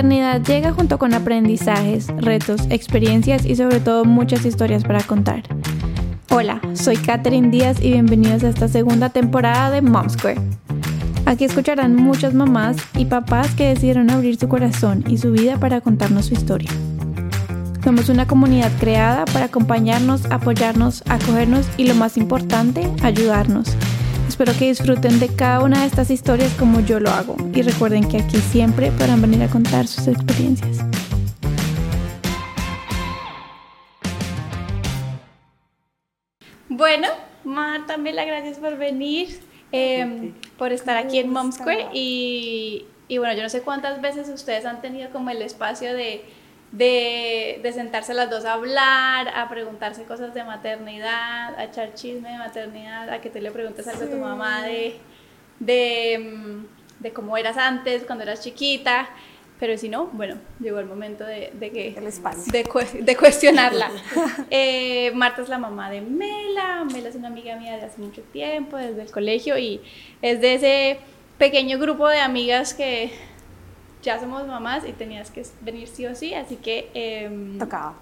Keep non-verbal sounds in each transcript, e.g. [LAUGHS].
maternidad llega junto con aprendizajes, retos, experiencias y sobre todo muchas historias para contar. Hola, soy Katherine Díaz y bienvenidos a esta segunda temporada de Mom Square. Aquí escucharán muchas mamás y papás que decidieron abrir su corazón y su vida para contarnos su historia. Somos una comunidad creada para acompañarnos, apoyarnos, acogernos y lo más importante, ayudarnos Espero que disfruten de cada una de estas historias como yo lo hago y recuerden que aquí siempre podrán venir a contar sus experiencias. Bueno, Marta, Mela, gracias por venir, em, por estar aquí en Mom Square y bueno, yo no sé cuántas veces ustedes han tenido como el espacio de de, sentarse las dos a hablar, a preguntarse cosas de maternidad, a echar chisme de maternidad, a que te le preguntes algo a tu mamá de, de, cómo eras antes, cuando eras chiquita. Pero si no, bueno, llegó el momento de, que... De, cuestionarla. [LAUGHS] Eh, Marta es la mamá de Mela. Mela es una amiga mía de hace mucho tiempo, desde el colegio, y es de ese pequeño grupo de amigas que ya somos mamás y tenías que venir sí o sí, así que... Em, tocaba.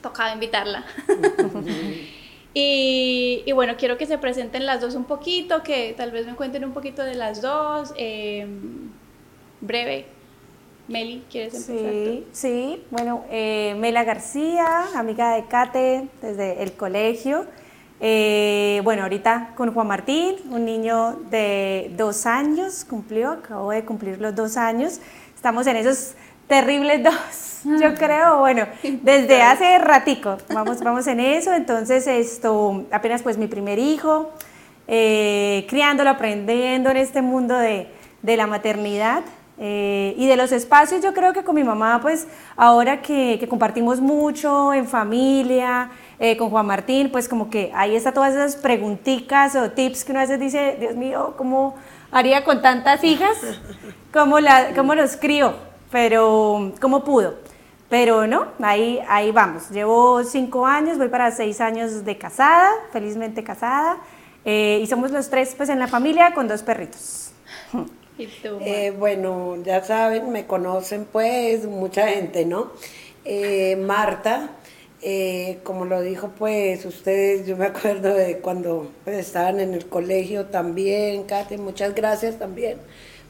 Tocaba invitarla. [LAUGHS] y, y, bueno, quiero que se presenten las dos un poquito, que tal vez me cuenten un poquito de las dos. Em, breve. Meli, ¿quieres empezar? Sí, sí. Bueno, eh, Mela García, amiga de Kate desde el colegio. Eh, bueno, ahorita con Juan Martín, un niño de dos años, cumplió, acabo de cumplir los dos años. Estamos en esos terribles dos, yo ah. creo, bueno, desde hace ratico, vamos, vamos en eso, entonces esto, apenas pues mi primer hijo, eh, criándolo, aprendiendo en este mundo de, la maternidad, eh, y de los espacios, yo creo que con mi mamá, pues ahora que, compartimos mucho en familia, eh, con Juan Martín, pues como que ahí está todas esas preguntitas o tips que uno a veces dice, Dios mío, ¿cómo haría con tantas hijas? Cómo, la, cómo los crió, pero cómo pudo. Pero no, ahí, ahí vamos. Llevo cinco años, voy para seis años de casada, felizmente casada, eh, y somos los tres pues en la familia con dos perritos. [LAUGHS] Eh, bueno, ya saben, me conocen pues mucha gente, ¿no? Eh, Marta, como lo dijo pues ustedes, yo me acuerdo de cuando pues, estaban en el colegio también, Kate, muchas gracias también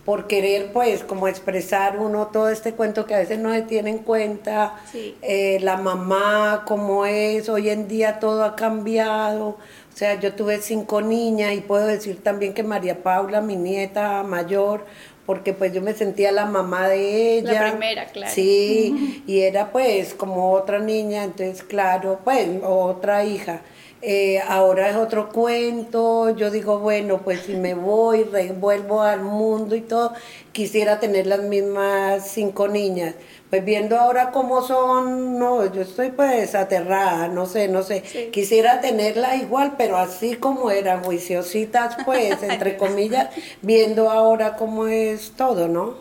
por querer pues como expresar uno todo este cuento que a veces no se tiene en cuenta, eh, la mamá, cómo es, hoy en día todo ha cambiado, o sea, yo tuve cinco niñas y puedo decir también que María Paula, mi nieta mayor, porque pues yo me sentía la mamá de ella. La primera, claro. Sí, [LAUGHS] y era pues como otra niña, entonces claro, pues otra hija. Eh, ahora es otro cuento, yo digo, bueno, pues si me voy, vuelvo al mundo y todo, quisiera tener las mismas cinco niñas. Pues viendo ahora cómo son, no, yo estoy pues aterrada, no sé, no sé. Quisiera tenerlas igual, pero así como eran, juiciositas, pues, [LAUGHS] entre comillas, viendo ahora cómo es todo, ¿no?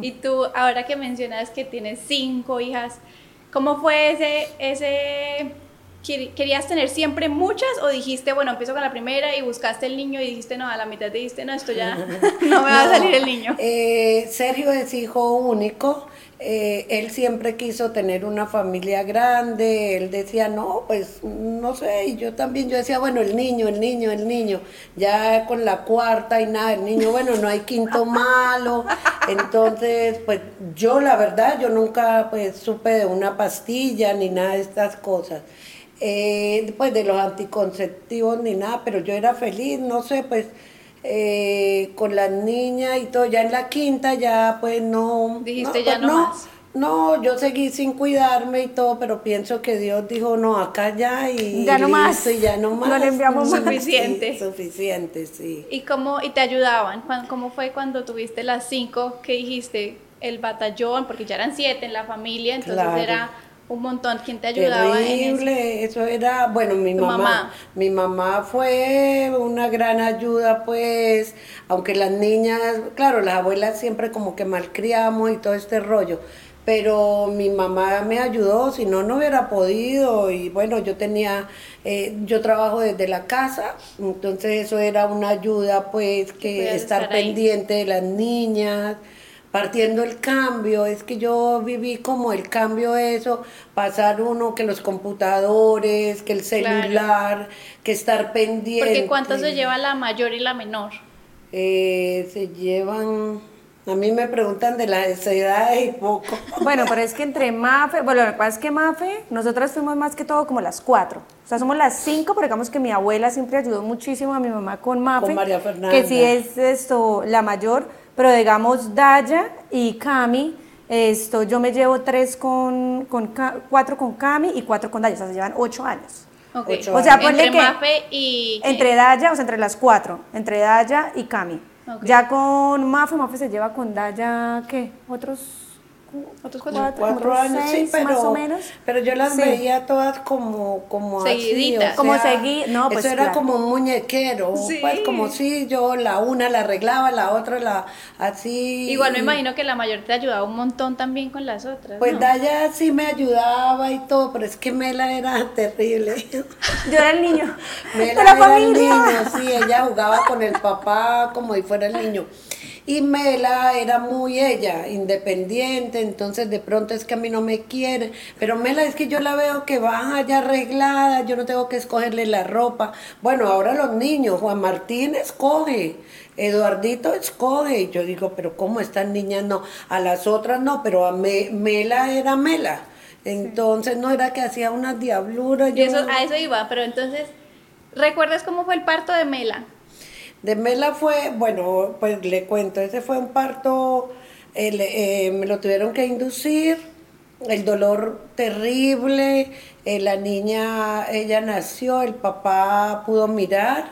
Y tú, ahora que mencionas que tienes cinco hijas, ¿cómo fue ese, ese ¿Querías tener siempre muchas o dijiste, bueno, empiezo con la primera y buscaste el niño y dijiste, no, a la mitad dijiste, no, esto ya [LAUGHS] [LAUGHS] no me va a salir el niño? Eh, Sergio es hijo único. Eh, él siempre quiso tener una familia grande, él decía, no, pues no sé, y yo también, yo decía, bueno, el niño, el niño, el niño, ya con la cuarta y nada, el niño, bueno, no hay quinto [LAUGHS] malo, entonces, pues yo la verdad, yo nunca pues supe de una pastilla ni nada de estas cosas eh, pues de los anticonceptivos ni nada, pero yo era feliz, no sé, pues eh, con las niñas y todo, ya en la quinta ya pues no... Dijiste no, ya pues, no, más. No, yo seguí sin cuidarme y todo, pero pienso que Dios dijo, no, acá ya y ya no más. Y ya no más. No le enviamos [LAUGHS] suficiente. suficiente, sí. ¿Y cómo y te ayudaban? ¿Cómo fue cuando tuviste las cinco que dijiste el batallón? Porque ya eran siete en la familia, entonces era un montón. ¿Quién te ayudaba Terrible, eso? era, bueno, mi mamá, Mi mamá fue una gran ayuda, pues, aunque las niñas, claro, las abuelas siempre como que malcriamos y todo este rollo. Pero mi mamá me ayudó, si no, no hubiera podido. Y bueno, yo tenía, eh, yo trabajo desde la casa, entonces eso era una ayuda, pues, que estar pendiente de las niñas partiendo el cambio, es que yo viví como el cambio eso, pasar uno que los computadores, que el celular, que estar pendiente. Porque ¿cuánto se lleva la mayor y la menor? Eh, se llevan a mí me preguntan de las edades y poco. [LAUGHS] Bueno, pero es que entre Mafe, bueno, lo que pasa es que Mafe, nosotras fuimos más que todo como las cuatro. O sea, somos las cinco, pero digamos que mi abuela siempre ayudó muchísimo a mi mamá con Mafe. Con María Fernanda. Que sí es esto, la mayor, pero digamos Daya y Cami, esto, yo me llevo tres con, con cuatro con Cami y cuatro con Daya, o sea, se llevan ocho años. Okay. o sea, ponle entre Mafe y... Entre Daya, o sea, entre las cuatro, entre Daya y Cami. Ya con Mafe, Mafe se lleva con Daya, ¿qué? ¿Otros otros cuatro, años, sí, pero, más o menos. Pero yo las veía todas como, como Seguiditas. como seguir, no, pues Eso era como un muñequero, pues como si yo la una la arreglaba, la otra la así. Igual me imagino que la mayor te ayudaba un montón también con las otras. Pues Daya sí me ayudaba y todo, pero es que Mela era [LAUGHS] terrible. Yo era el niño. Mela era el niño, sí, ella jugaba con el papá como si fuera el niño. Y Mela era muy ella, independiente, entonces de pronto es que a mí no me quiere, pero Mela es que yo la veo que va allá arreglada, yo no tengo que escogerle la ropa. Bueno, ahora los niños, Juan Martín escoge, Eduardito escoge, y yo digo, pero ¿cómo estas niñas no? A las otras no, pero a Mela era Mela. Entonces no era que hacía unas diabluras. Yo... Eso, a eso iba, pero entonces, ¿recuerdas cómo fue el parto de Mela? De Mela fue, bueno, pues le cuento, ese fue un parto, eh, me lo tuvieron que inducir, el dolor terrible, eh, la niña, ella nació, el papá pudo mirar,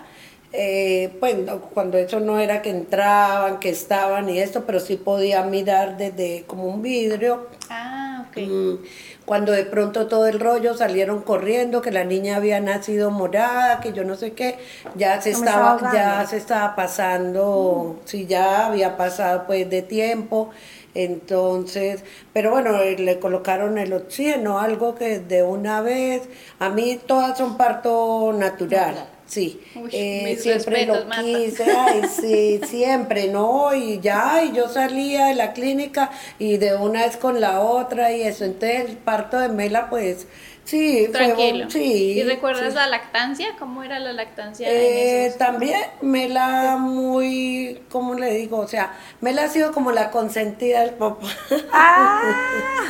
eh, pues cuando eso no era que entraban, que estaban y esto, pero sí podía mirar desde como un vidrio. Ah, ok. Mm, cuando de pronto todo el rollo salieron corriendo, que la niña había nacido morada, que yo no sé qué, ya se estaba, ya se estaba pasando, mm. sí, ya había pasado pues de tiempo. Entonces, pero bueno, le colocaron el oxígeno, algo que de una vez, a mí todas son parto natural. Sí, eh, siempre lo quise, ay, sí, [LAUGHS] siempre, ¿no? Y ya, y yo salía de la clínica y de una vez con la otra y eso. Entonces el parto de Mela, pues, sí, Tranquilo. Fue, sí. ¿Y recuerdas la lactancia? ¿Cómo era la lactancia? Eh, también Mela muy, ¿cómo le digo? O sea, Mela ha sido como la consentida del papá. Ah.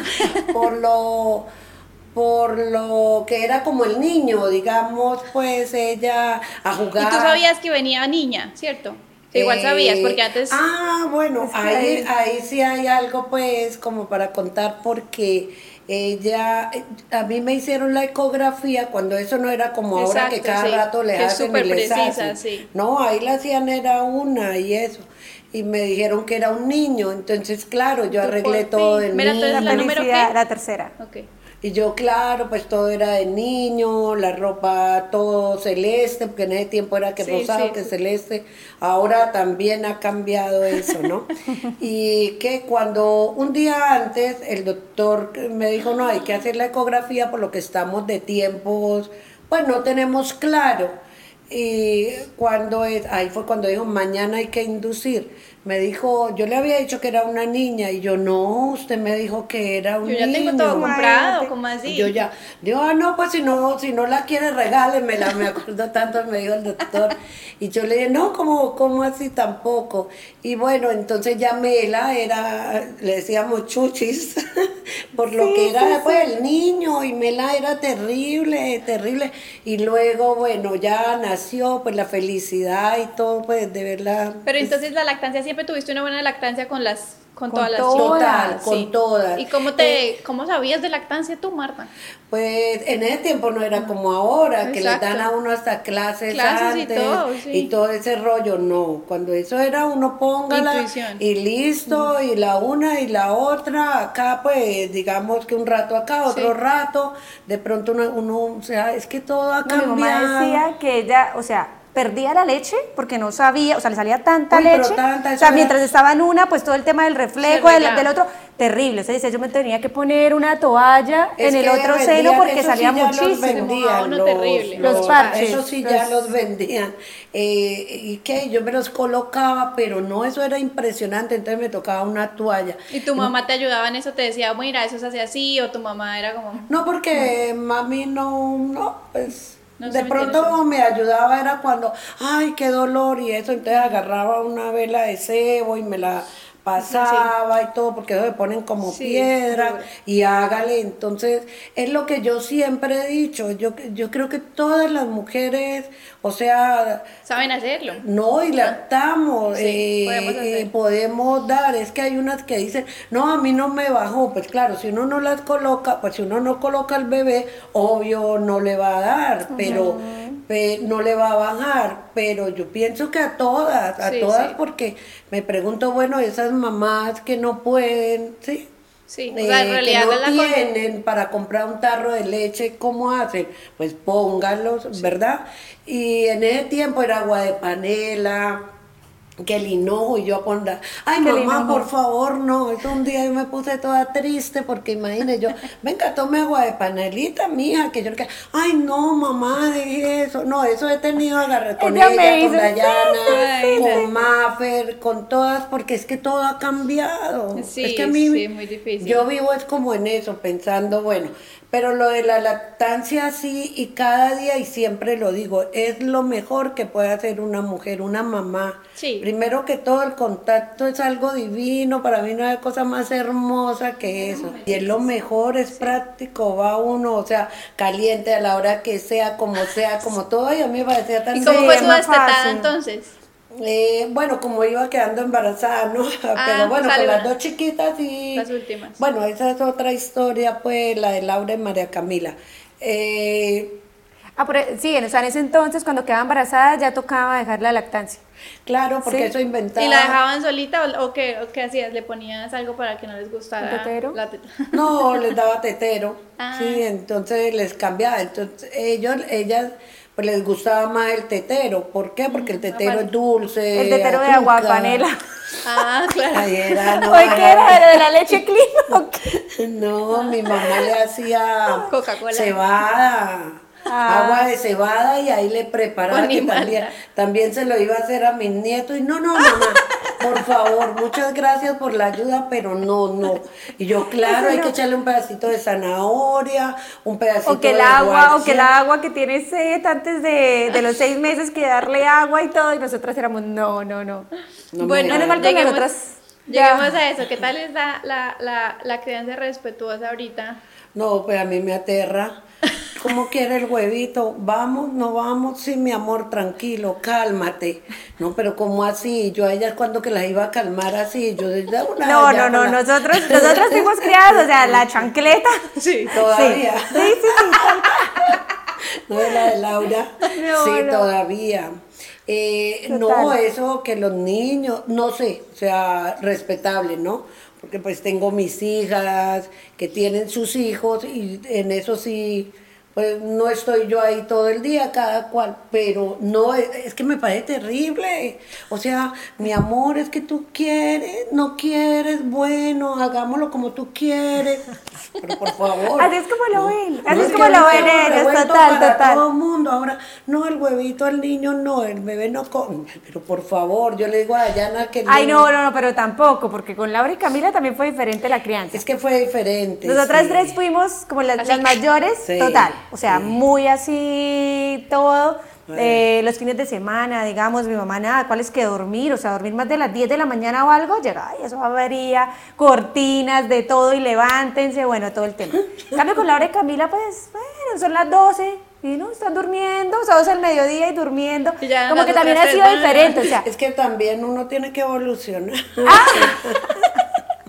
[LAUGHS] Por lo por lo que era como el niño, digamos, pues ella a jugar. Y tú sabías que venía niña, ¿cierto? igual sabías, porque eh, antes... Ah, bueno, ahí, ahí sí hay algo pues como para contar porque ella, a mí me hicieron la ecografía cuando eso no era como ahora que cada rato le hacen y les hacen. No, ahí la hacían era una y eso. Y me dijeron que era un niño, entonces claro, yo arreglé todo el niño. La, número la tercera. Okay. Y yo, claro, pues todo era de niño, la ropa todo celeste, porque en ese tiempo era que rosado, que celeste. Ahora también ha cambiado eso, ¿no? [LAUGHS] y que cuando un día antes el doctor me dijo, no, hay que hacer la ecografía por lo que estamos de tiempos, pues no tenemos claro. Y cuando es, ahí fue cuando dijo, mañana hay que inducir me dijo, yo le había dicho que era una niña y yo no, usted me dijo que era un niño. Yo ya tengo todo comprado, ¿cómo así? yo ya, digo, ah, no, pues si no, si no la quiere regálemela, me acuerdo tanto, me dijo el doctor. Y yo le dije, no, ¿cómo, cómo así tampoco? Y bueno, entonces ya Mela era, le decíamos chuchis, [LAUGHS] por lo que era pues, el niño, y Mela era terrible, terrible. Y luego, bueno, ya nació, pues la felicidad y todo, pues de verla. Pero pues, entonces la lactancia siempre tuviste una buena lactancia con las con, todas las Total, con todas. ¿Y cómo te eh, cómo sabías de lactancia tú, Marta? Pues en ese tiempo no era como ahora, que le dan a uno hasta clases, antes y todo, y todo, ese rollo, no. Cuando eso era uno póngala y listo, y la una y la otra, acá pues digamos que un rato acá, otro rato, de pronto uno, uno, o sea, es que todo ha cambiado. Mi mamá decía que ella, o sea, perdía la leche porque no sabía, o sea, le salía tanta leche. o sea, mientras estaba en una, pues todo el tema del reflejo, del, otro, terrible. O sea, yo me tenía que poner una toalla en el otro seno porque salía muchísimo. Los, terrible. los, parches. Eso sí ya los vendían. Eh, ¿Y qué? Yo me los colocaba, pero no, eso era impresionante. Entonces me tocaba una toalla. ¿Y tu mamá te ayudaba en eso? ¿Te decía, mira, eso se hace así? ¿O tu mamá era como.? No, porque mami no, no, pues de pronto me ayudaba era cuando, ay, qué dolor y eso, entonces agarraba una vela de cebo y me la pasaba y todo, porque eso se ponen como piedra y hágale. Entonces, es lo que yo siempre he dicho. Yo, yo creo que todas las mujeres, o sea... Saben hacerlo. No, y lactamos, eh, eh, podemos, dar. Es que hay unas que dicen, no, a mí no me bajó. Pues claro, si uno no las coloca, pues si uno no coloca al bebé, obvio no le va a dar, pero no le va a bajar, pero yo pienso que a todas, a todas, porque me pregunto, bueno, esas mamás que no pueden, ¿sí? Sí, o sea, en eh, realidad que no tienen para comprar un tarro de leche, ¿cómo hacen? Pues pónganlos, ¿verdad? Y en ese tiempo era agua de panela, que el hinojo y yo con ay mamá por favor no es un día yo me puse toda triste porque imagínese yo [LAUGHS] venga tome agua de panelita mía que yo que ay no mamá de eso no eso he tenido agarrar con ella, con Dayana con Maffer con todas porque es que todo ha cambiado. Sí, es que a mí muy difícil. yo vivo es como en eso pensando bueno pero lo de la lactancia sí, y cada día, y siempre lo digo, es lo mejor que puede hacer una mujer, una mamá. Sí. Primero que todo, el contacto es algo divino, para mí no hay cosa más hermosa que eso. Y es lo mejor, es práctico, va uno, o sea, caliente a la hora que sea, como sea, como todo, y a mí me parecía tan... ¿Y cómo fue su destetada entonces? Eh, bueno, como iba quedando embarazada, ¿no? [LAUGHS] Ah, Pero bueno, con las dos chiquitas y... Las últimas. Bueno, esa es otra historia, pues, la de Laura y María Camila. Eh, ah, pero, sí, o sea, en ese entonces, cuando quedaba embarazada, ya tocaba dejar la lactancia. Claro, porque eso inventaba. ¿Y la dejaban solita o, qué, hacías? ¿Le ponías algo para que no les gustara? ¿Tetero? La teta? [LAUGHS] No, les daba tetero. Ah. Sí, entonces les cambiaba. Entonces, ellos, ellas pues les gustaba más el tetero. ¿Por qué? Porque el mm, tetero es dulce. El tetero de agua panela. Ah, [LAUGHS] claro. Ay, era, no, qué era? ¿De la leche clean? [LAUGHS] no, mi mamá le hacía Coca-Cola. Cebada. Ah. Agua de cebada y ahí le preparaba que también, también se lo iba a hacer a mis nietos y no, no, mamá, por favor, muchas gracias por la ayuda, pero no, no. Y yo, claro, hay que echarle un pedacito de zanahoria, un pedacito o que el de agua, o que el agua que tiene sed antes de, de, los seis meses que darle agua y todo, y nosotras éramos, no, no, no. bueno, no mal que nosotras. Llegamos a eso, ¿qué tal es la, la, la, la crianza respetuosa ahorita? No, pues a mí me aterra ¿Cómo quiere el huevito? ¿Vamos? ¿No vamos? Sí, mi amor, tranquilo, cálmate. No, pero ¿cómo así? Yo a ellas cuando que las iba a calmar así, yo desde una... No, no, no, nosotros, nosotros fuimos criadas, o sea, la chancleta. [LAUGHS] Sí, todavía. Sí, sí, sí. [LAUGHS] no es la de Laura. sí, todavía. Eh, no, eso que los niños, no sé, o sea, respetable, ¿no? Porque pues tengo mis hijas que tienen sus hijos y en eso sí pues no estoy yo ahí todo el día, cada cual, pero no, es que me parece terrible. O sea, mi amor, es que tú quieres, no quieres, bueno, hagámoslo como tú quieres. Pero por favor. Así es como lo ven, así es, como lo ven ellos, total, para total. todo el mundo. Ahora, no, el huevito al niño no, el bebé no come. Pero por favor, yo le digo a Dayana que... Ay, no, no, no, pero tampoco, porque con Laura y Camila también fue diferente la crianza. Es que fue diferente. Nosotras tres fuimos como las, las mayores, total. O sea, muy así todo. Eh, los fines de semana, digamos, mi mamá nada, ¿cuál es que dormir? O sea, dormir más de las 10 de la mañana o algo, llega, ay, eso avería, cortinas, de todo y levántense, bueno, todo el tema. En cambio, con Laura y Camila, pues, bueno, son las 12, y no, están durmiendo, o sea, es el mediodía y durmiendo. Como que también ha sido diferente, o sea. Es que también uno tiene que evolucionar. Ah. [LAUGHS]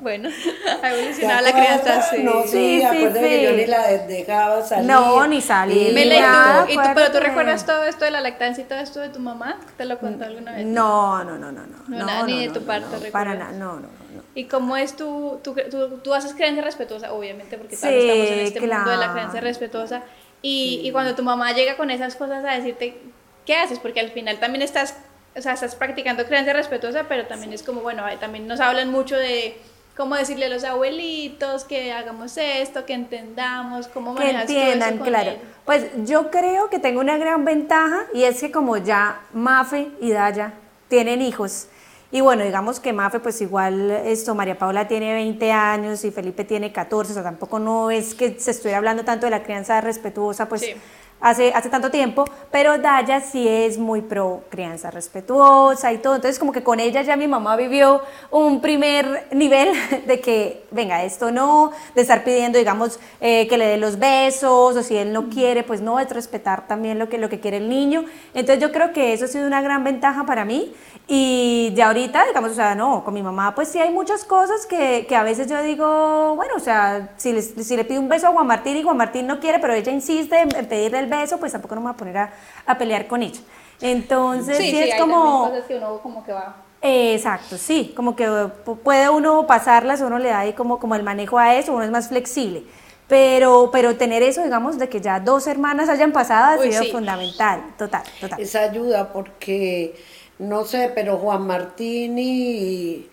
Bueno, [LAUGHS] ha evolucionado la crianza, sí. No, sí, sí, sí, que yo ni la dejaba salir. No, ni salir. Mela, ¿y tú, ¿y tú, pero tú recuerdas todo esto de la lactancia y todo esto de tu mamá? ¿Te lo contó alguna vez? No, no, no, no. No, no, nada, ni de tu parte, no, Para nada, no, no, no. ¿Y cómo es tu, tu, tú, tú haces creencia respetuosa, obviamente, porque sí, estamos en este mundo de la creencia respetuosa, y, y cuando tu mamá llega con esas cosas a decirte, ¿qué haces? Porque al final también estás, o sea, estás practicando creencia respetuosa, pero también es como, bueno, también nos hablan mucho de cómo decirle a los abuelitos que hagamos esto, que entendamos, cómo que entiendan, claro. Pues yo creo que tengo una gran ventaja y es que como ya Mafe y Daya tienen hijos, y bueno, digamos que Mafe, pues igual esto, María Paula tiene 20 años y Felipe tiene 14, o sea, tampoco no es que se estuviera hablando tanto de la crianza respetuosa, pues hace, hace tanto tiempo, pero Daya sí es muy pro crianza respetuosa y todo, entonces como que con ella ya mi mamá vivió un primer nivel [LAUGHS] de que, venga, esto no, de estar pidiendo, digamos, eh, que le dé los besos, o si él no quiere, pues no, es respetar también lo que, lo que quiere el niño, entonces yo creo que eso ha sido una gran ventaja para mí, y de ahorita, digamos, o sea, no, con mi mamá, pues sí hay muchas cosas que, que a veces yo digo, bueno, o sea, si le, si le pido un beso a Juan Martín y Juan Martín no quiere, pero ella insiste en, pedirle el beso, pues tampoco no me voy a poner a, a pelear con ella. Entonces, sí, es como... Cosas que uno como que va... exacto, sí, como que puede uno pasarlas, uno le da ahí como, como el manejo a eso, uno es más flexible. Pero, pero tener eso, digamos, de que ya dos hermanas hayan pasado ha sido fundamental, total, total. Esa ayuda porque no sé, pero Juan Martín y,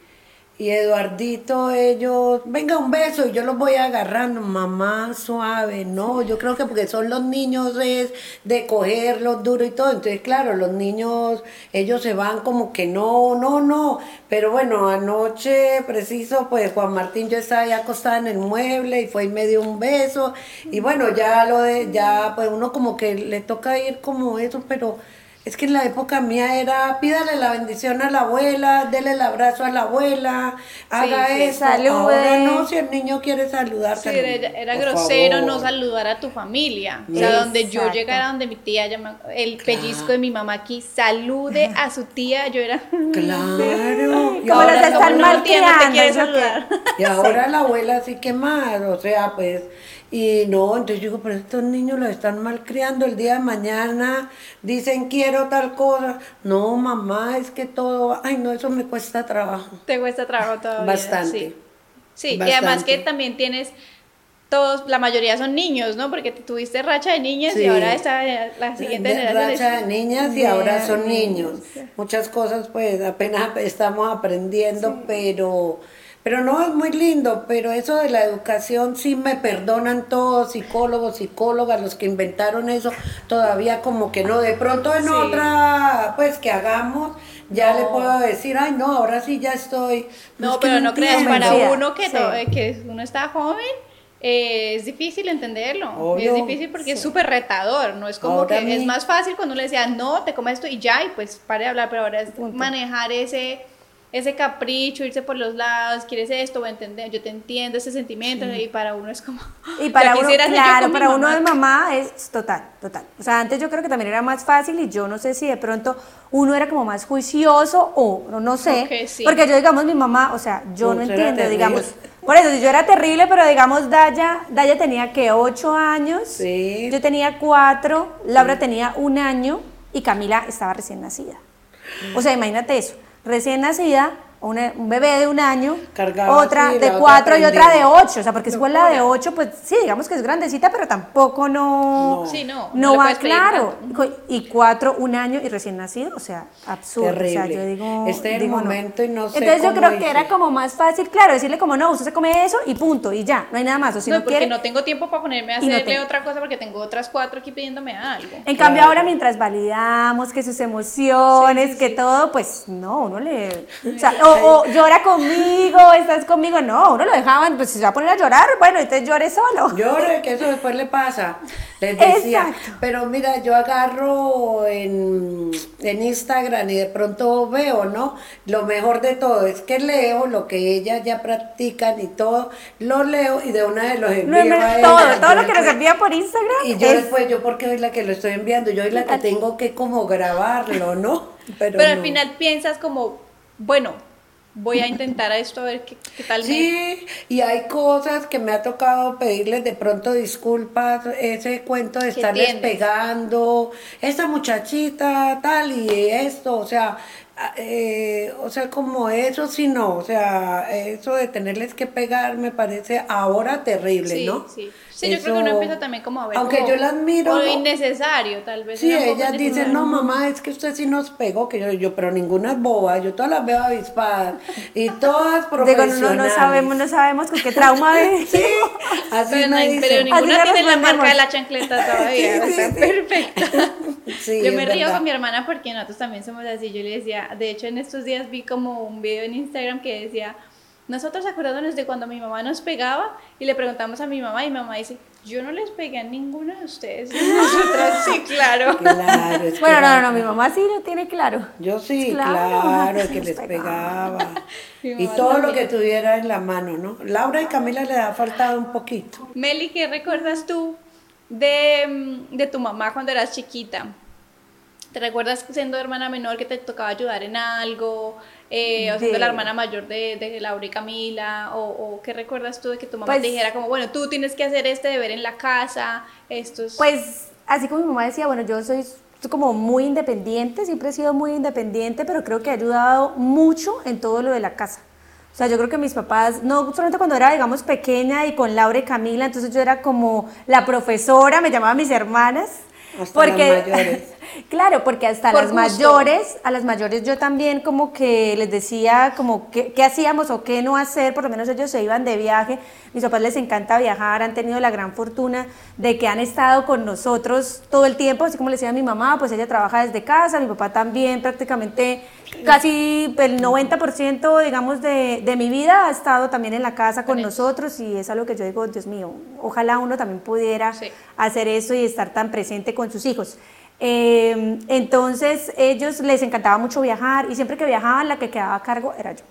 y Eduardito, ellos, venga un beso y yo los voy agarrando, mamá suave, no, yo creo que porque son los niños es de cogerlos duro y todo, entonces claro, los niños, ellos se van como que no, no, no, pero bueno, anoche preciso, pues Juan Martín yo estaba acostada en el mueble y fue y me dio un beso. Y bueno, ya lo de, ya pues uno como que le toca ir como eso, pero es que en la época mía era pídale la bendición a la abuela, dele el abrazo a la abuela, haga eso. Ahora no, si el niño quiere saludar. Sí, era, grosero no saludar a tu familia. O sea, donde yo llegara, donde mi tía, el pellizco de mi mamá aquí, salude a su tía, yo era... [LAUGHS] Claro. y ahora están mal tía no te quiere saludar. Y ahora la abuela sí que más, o sea, pues y no, entonces yo digo, pero estos niños los están malcriando el día de mañana, dicen quiero tal cosa. No, mamá, es que todo, ay, no, eso me cuesta trabajo. Te cuesta trabajo todavía. Bastante. Sí, y además que también tienes todos, la mayoría son niños, ¿no? Porque tuviste racha de niñas y ahora está la siguiente generación. Racha de niñas y ahora son niños. Muchas cosas pues apenas [LAUGHS] estamos aprendiendo, pero pero no es muy lindo, pero eso de la educación sí me perdonan todos, psicólogos, psicólogas, los que inventaron eso, todavía como que no, de pronto en otra, pues que hagamos, ya le puedo decir, ay no, ahora sí ya estoy. no, pero no creas, para uno que, que uno está joven, eh, es difícil entenderlo. es difícil porque es súper retador. No es como que es más fácil cuando uno le decía, no, te comes esto y ya, y pues pare de hablar, pero ahora es manejar ese ese capricho, irse por los lados, quieres esto, entender, yo te entiendo ese sentimiento y para uno es como... [LAUGHS] Y para uno, claro, para uno de mamá es total, total. O sea, antes yo creo que también era más fácil y yo no sé si de pronto uno era como más juicioso o no, sé, porque yo digamos mi mamá, o sea, yo no, entiendo, digamos... Por eso, yo era terrible, pero digamos, Daya, Daya tenía que ocho años, yo tenía cuatro, Laura tenía un año y Camila estaba recién nacida. O sea, imagínate eso recién nacida, un bebé de un año, otra de cuatro y otra de ocho, o sea, porque si fue la de ocho, pues sí, digamos que es grandecita, pero tampoco no, no, no, va claro. Y cuatro, un año y recién nacido, o sea, absurdo. O sea, yo digo, este es el momento y no sé Entonces yo creo que era como más fácil, claro, decirle como no, usted se come eso y punto, y ya, no hay nada más. O si no, porque no tengo tiempo para ponerme a hacerle otra cosa porque tengo otras cuatro aquí pidiéndome algo. En cambio ahora mientras validamos que sus emociones, que todo, pues no, uno le... O sea, o, llora conmigo, estás conmigo. No, uno lo dejaban, pues si se va a poner a llorar, bueno, entonces llore solo. Llore, que eso después le pasa. Les decía. Pero mira, yo agarro en, en Instagram y de pronto veo, ¿no? Lo mejor de todo es que leo lo que ellas ya practican y todo, lo leo y de una vez los envío a Todo, todo lo que nos envía por Instagram. Y yo después, yo porque soy la que lo estoy enviando, yo soy la que tengo que como grabarlo, ¿no? [LAUGHS] Pero, al final piensas como, bueno, voy a intentar a esto a ver qué, tal. Sí, y hay cosas que me ha tocado pedirles de pronto disculpas, ese cuento de estarles pegando, esa muchachita tal y esto, o sea, eh, o sea, como eso sí no, o sea, eso de tenerles que pegar me parece ahora terrible, ¿no? Sí, sí, yo creo que uno empieza también como a ver Aunque yo la admiro. Lo innecesario, tal vez. Sí, ellas dicen, no, mamá, es que usted sí nos pegó, que yo, yo pero ninguna es boba, yo todas las veo avispadas y todas profesionales. [LAUGHS] Digo, no, no sabemos, no sabemos con qué trauma [LAUGHS] de Sí, así pero, me pero ninguna tiene la marca de la chancleta [LAUGHS] todavía, sí, sí, perfecta. Yo me río con mi hermana porque nosotros también somos así, yo le decía, de hecho en estos días vi como un video en Instagram que decía, nosotros acordándonos de cuando mi mamá nos pegaba y le preguntamos a mi mamá y mi mamá dice, yo no les pegué a ninguno de ustedes. [LAUGHS] Nosotras sí, claro. claro bueno, no, no, mi mamá sí lo tiene claro. Yo sí, claro, [LAUGHS] que les pegaba. [LAUGHS] y todo lo que tuviera en la mano, ¿no? Laura y Camila le ha faltado un poquito. Meli, ¿qué recuerdas tú de, mm, de tu mamá cuando eras chiquita? ¿Te recuerdas siendo hermana menor que te tocaba ayudar en algo? Eh, o siendo la hermana mayor de, de Laura y Camila, o, qué recuerdas tú de que tu mamá te pues dijera como, bueno, tú tienes que hacer este deber en la casa, estos... Pues así como mi mamá decía, bueno, yo soy como muy independiente, siempre he sido muy independiente, pero creo que ha ayudado mucho en todo lo de la casa. O sea, yo creo que mis papás, no solamente cuando era, digamos, pequeña y con Laura y Camila, entonces yo era como la profesora, me llamaban mis hermanas, porque, mayores. [LAUGHS] claro, porque hasta las mayores, a las mayores yo también como que les decía como qué, qué hacíamos o qué no hacer, por lo menos ellos se iban de viaje, mis papás les encanta viajar, han tenido la gran fortuna de que han estado con nosotros todo el tiempo, así como le decía a mi mamá, pues ella trabaja desde casa, mi papá también prácticamente casi el 90% digamos de, de, mi vida ha estado también en la casa con nosotros y es algo que yo digo, Dios mío, ojalá uno también pudiera hacer eso y estar tan presente con sus hijos. Eh, entonces ellos les encantaba mucho viajar y siempre que viajaban la que quedaba a cargo era yo.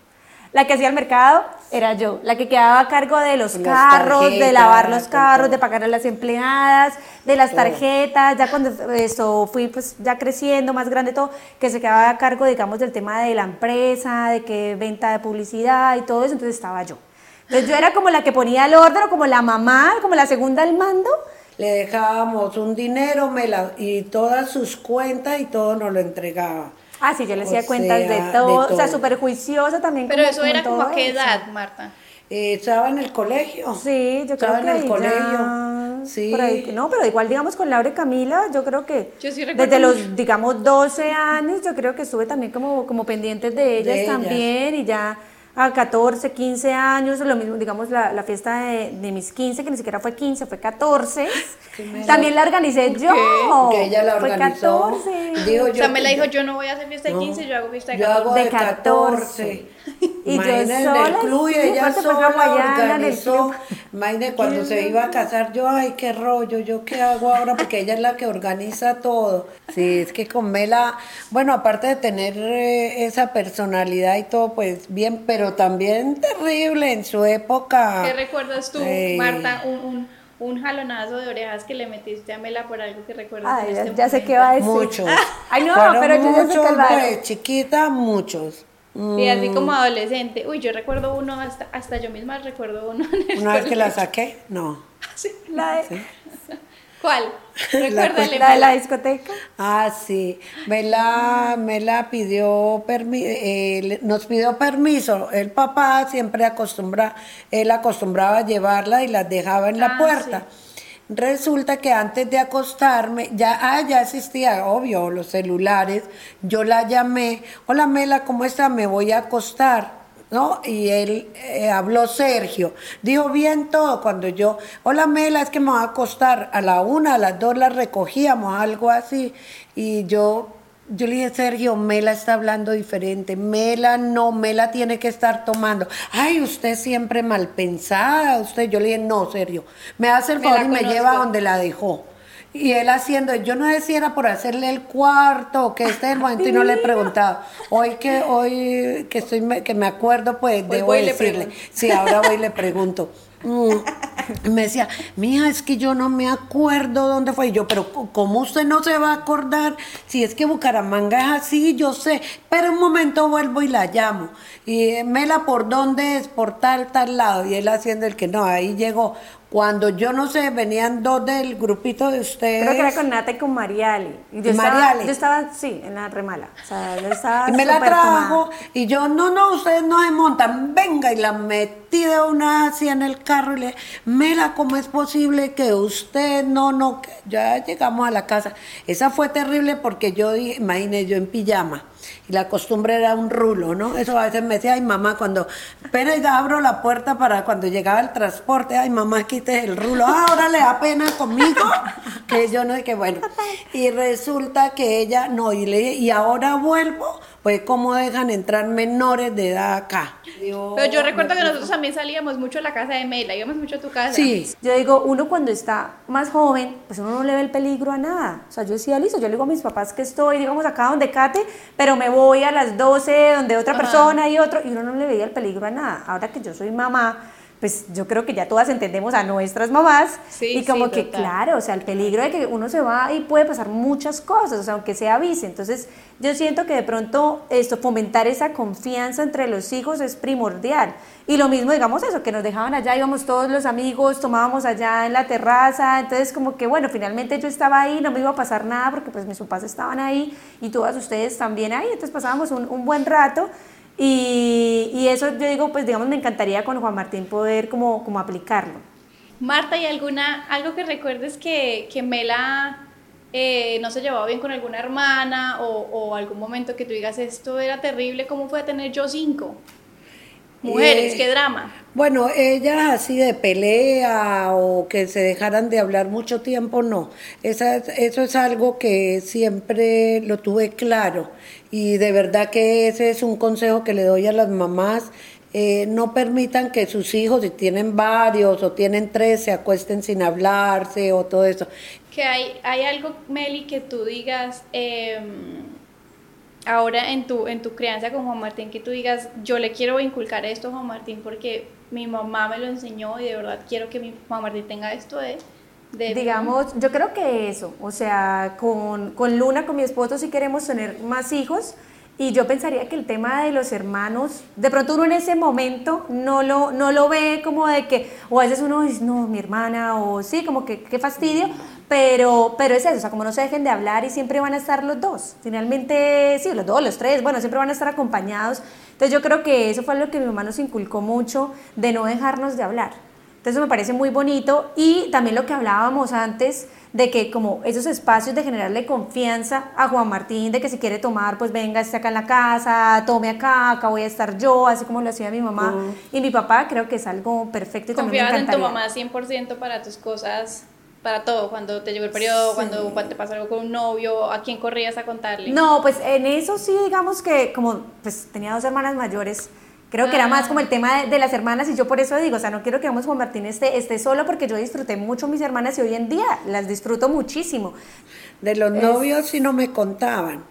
La que hacía el mercado era yo, la que quedaba a cargo de los carros, de lavar los carros, de pagar a las empleadas, de las tarjetas, ya cuando eso fui pues ya creciendo, más grande todo, que se quedaba a cargo digamos del tema de la empresa, de que venta de publicidad y todo eso, entonces estaba yo. Entonces yo era como la que ponía el orden, como la mamá, como la segunda al mando. Le dejábamos un dinero me la, y todas sus cuentas y todo nos lo entregaba. Ah, sí, yo le hacía cuentas de todo, o sea, súper juiciosa también. Pero eso era como a qué edad, Marta. Eh, estaba en el colegio. Sí, yo creo que en el colegio. Sí. no, pero igual, digamos, con Laura y Camila, yo creo que desde los, digamos, 12 años, yo creo que estuve también como, como pendientes de ellas también y ya a 14, 15 años, lo mismo, digamos, la, la fiesta de, de, mis 15, que ni siquiera fue 15, fue 14. [LAUGHS] También la organicé yo. Que ella la organizó. Fue 14. Dijo, yo, o sea, me la dijo, yo no voy a hacer fiesta de 15, yo hago fiesta de 14. Yo hago de 14. Y yo sola, el club y ella sola organizó. Imagínate cuando se iba a casar, yo, ay, qué rollo, yo qué hago ahora, porque ella es la que organiza todo. Sí, es que con Mela, bueno, aparte de tener eh, esa personalidad y todo, pues bien, pero también terrible en su época. ¿Qué recuerdas tú, eh, Marta? Un, un, un, jalonazo de orejas que le metiste a Mela por algo que recuerdas. Ay, este ya, sé qué va a decir. Muchos. [LAUGHS] Ay, no, pero yo ya sé pues, chiquita, muchos. Y así mm. como adolescente. Uy, yo recuerdo uno, hasta, hasta yo misma recuerdo uno. ¿Una vez que la saqué? No. [LAUGHS] Sí, la de... [LAUGHS] ¿Cuál? [LAUGHS] Recuérdale. La, de la discoteca. Ah, sí. Me la, me la pidió, eh, nos pidió permiso. El papá siempre acostumbra, él acostumbraba a llevarla y las dejaba en la ah, puerta. Resulta que antes de acostarme, ya, ah, ya existía, obvio, los celulares. Yo la llamé, hola Mela, ¿cómo está? Me voy a acostar. ¿no? Y él eh, habló Sergio, dijo bien todo cuando yo, hola Mela, es que me voy a acostar a la una, a las dos la recogíamos, algo así, y yo yo le dije, Sergio, Mela está hablando diferente. Mela no, Mela tiene que estar tomando. Ay, usted siempre mal pensada. Usted, yo le dije, no, Sergio. Me hace el favor y me lleva donde la dejó. Y él haciendo, yo no decía por hacerle el cuarto, que este es el momento y no le [LAUGHS] he preguntado. Hoy que hoy que estoy que me acuerdo, pues debo decirle. Sí, ahora voy y le pregunto. Mm. Me decía, mija, es que yo no me acuerdo dónde fue. Y yo, pero ¿cómo usted no se va a acordar? Si es que Bucaramanga es así, yo sé. Pero un momento vuelvo y la llamo. Y Mela, ¿por dónde es? Por tal, tal lado. Y él haciendo el que no, ahí llegó. Cuando yo no sé, venían dos del grupito de ustedes. Creo que era con Nata y con Mariali. Y yo, estaba, yo estaba, sí, en la remala. O sea, yo [LAUGHS] estaba y me la trajo y yo, no, no, ustedes no se montan, venga, y la metí de una así en el carro y le, Mela, ¿cómo es posible que usted no, no, que ya llegamos a la casa? Esa fue terrible porque yo dije, imagínese, yo en pijama y la costumbre era un rulo, ¿no? Eso a veces me decía, ay mamá, cuando apenas abro la puerta para cuando llegaba el transporte, ay mamá, quite el rulo, ah, ahora le da pena conmigo, [LAUGHS] que yo no, que bueno. Y resulta que ella, no, y, le, y ahora vuelvo pues cómo dejan entrar menores de edad acá. Pero yo recuerdo que nosotros también salíamos mucho a la casa de Mela, íbamos mucho a tu casa. Sí. Yo digo, uno cuando está más joven, pues uno no le ve el peligro a nada. O sea, yo decía, listo, yo le digo a mis papás que estoy, digamos, acá donde Cate, pero me voy a las 12 donde otra persona y otro, y uno no le veía el peligro a nada. Ahora que yo soy mamá, pues yo creo que ya todas entendemos a nuestras mamás y como que claro, o sea, el peligro de que uno se va y puede pasar muchas cosas, o sea, aunque se avise. Entonces, yo siento que de pronto esto fomentar esa confianza entre los hijos es primordial. Y lo mismo, digamos eso, que nos dejaban allá, íbamos todos los amigos, tomábamos allá en la terraza, entonces como que bueno, finalmente yo estaba ahí, no me iba a pasar nada porque pues mis papás estaban ahí y todas ustedes también ahí, entonces pasábamos un, un buen rato y, y, eso yo digo, pues digamos, me encantaría con Juan Martín poder como, como aplicarlo. Marta, ¿y alguna, algo que recuerdes que, que Mela eh, no se llevaba bien con alguna hermana o, o, algún momento que tú digas, esto era terrible, ¿cómo fue tener yo cinco? Mujeres, qué drama. Bueno, ellas así de pelea o que se dejaran de hablar mucho tiempo, no. Esa, eso es algo que siempre lo tuve claro y de verdad que ese es un consejo que le doy a las mamás. Eh, no permitan que sus hijos, si tienen varios o tienen tres, se acuesten sin hablarse o todo eso. Que hay, hay algo, Meli, que tú digas... Eh, ahora en tu, en tu crianza con Juan Martín, que tú digas, yo le quiero inculcar esto a Juan Martín porque mi mamá me lo enseñó y de verdad quiero que mi Juan Martín tenga esto de... de Digamos, yo creo que eso, o sea, con, con Luna, con mi esposo, si queremos tener más hijos, y yo pensaría que el tema de los hermanos, de pronto uno en ese momento no lo, no lo ve como de que, o a veces uno dice, no, mi hermana, o sí, como que qué fastidio, pero, pero es eso, o sea, como no se dejen de hablar y siempre van a estar los dos. Finalmente, sí, los dos, los tres, bueno, siempre van a estar acompañados. Entonces yo creo que eso fue lo que mi mamá nos inculcó mucho, de no dejarnos de hablar. Entonces eso me parece muy bonito. Y también lo que hablábamos antes de que como esos espacios de generarle confianza a Juan Martín, de que si quiere tomar, pues venga, esté acá en la casa, tome acá, acá voy a estar yo, así como lo hacía mi mamá y mi papá, creo que es algo perfecto y también me en tu mamá 100% para tus cosas para todo, cuando te llegó el periodo, cuando, cuando te pasa algo con un novio, ¿a quién corrías a contarle? No, pues en eso sí, digamos que como pues tenía dos hermanas mayores, Creo que era más como el tema de, las hermanas y yo por eso digo, o sea, no quiero que vamos Juan Martín esté, esté solo porque yo disfruté mucho mis hermanas y hoy en día las disfruto muchísimo. De los novios sí no me contaban,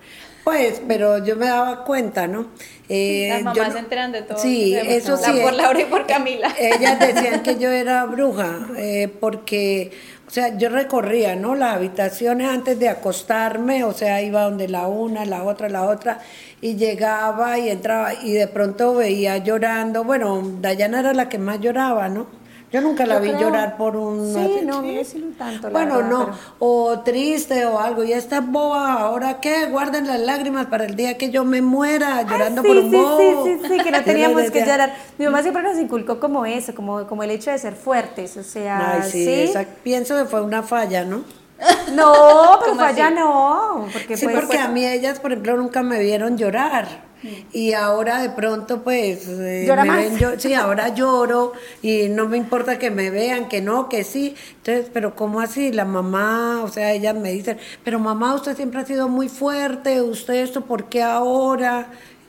pues, pero yo me daba cuenta, ¿no? Eh, las mamás se enteran de todo. Sí, eso sí. Por Laura y por Camila. Ellas [LAUGHS] decían que yo era bruja, eh, porque o sea, yo recorría, ¿no? Las habitaciones antes de acostarme, o sea, iba donde la una, la otra, la otra, y llegaba y entraba, y de pronto veía llorando. Bueno, Dayana era la que más lloraba, ¿no? Yo nunca la vi llorar por un... Sí, no, me tanto. bueno, no, o triste o algo, y esta boba, ¿ahora qué? Guarden las lágrimas para el día que yo me muera llorando por un sí, bobo. Sí, sí, sí, que no [LAUGHS] teníamos que llorar. Mi mamá siempre nos inculcó como eso, como, como el hecho de ser fuertes, o sea, Ay, sí. pienso que fue una falla, ¿no? [LAUGHS] No, pero falla no. Porque sí, porque a mí ellas, por ejemplo, nunca me vieron llorar. Y ahora de pronto pues eh, ¿Llora más? yo, sí, ahora lloro y no me importa que me vean, que no, que sí. Entonces, pero ¿cómo así? La mamá, o sea, ellas me dicen, pero mamá, usted siempre ha sido muy fuerte, usted esto, ¿por qué ahora?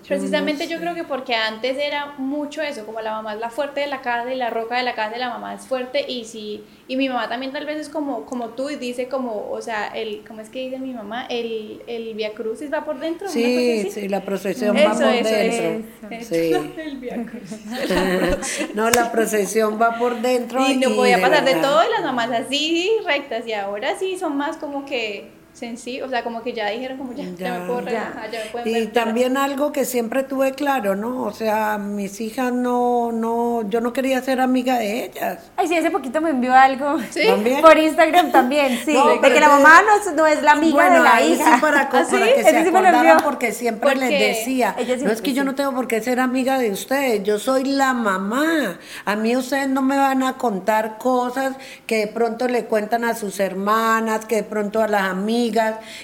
Precisamente yo creo que porque antes era mucho eso, como la mamá es la fuerte de la casa y la roca de la casa y la mamá es fuerte y si y mi mamá también tal vez es como como tú y dice como, o sea, el ¿cómo es que dice mi mamá? El el Via Crucis va por dentro, Sí, sí, la procesión va por dentro. sí. [LAUGHS] el Via Crucis. no, la procesión va por dentro y no podía pasar de todo y las mamás así rectas y ahora sí son más como que sencillo, o sea, como que ya dijeron como ya, ya, me puedo relajar, ya. me pueden Y también algo que siempre tuve claro, ¿no? O sea, mis hijas no, no, yo no quería ser amiga de ellas. Ay, sí, hace poquito me envió algo ¿Sí? por Instagram también, sí, de que la mamá no, no, es la amiga de la hija. Sí, para, [LAUGHS] ¿Ah, para que se acordaran porque siempre les decía, no es que yo no tengo por qué ser amiga de ustedes, yo soy la mamá. A mí ustedes no me van a contar cosas que de pronto le cuentan a sus hermanas, que de pronto a las amigas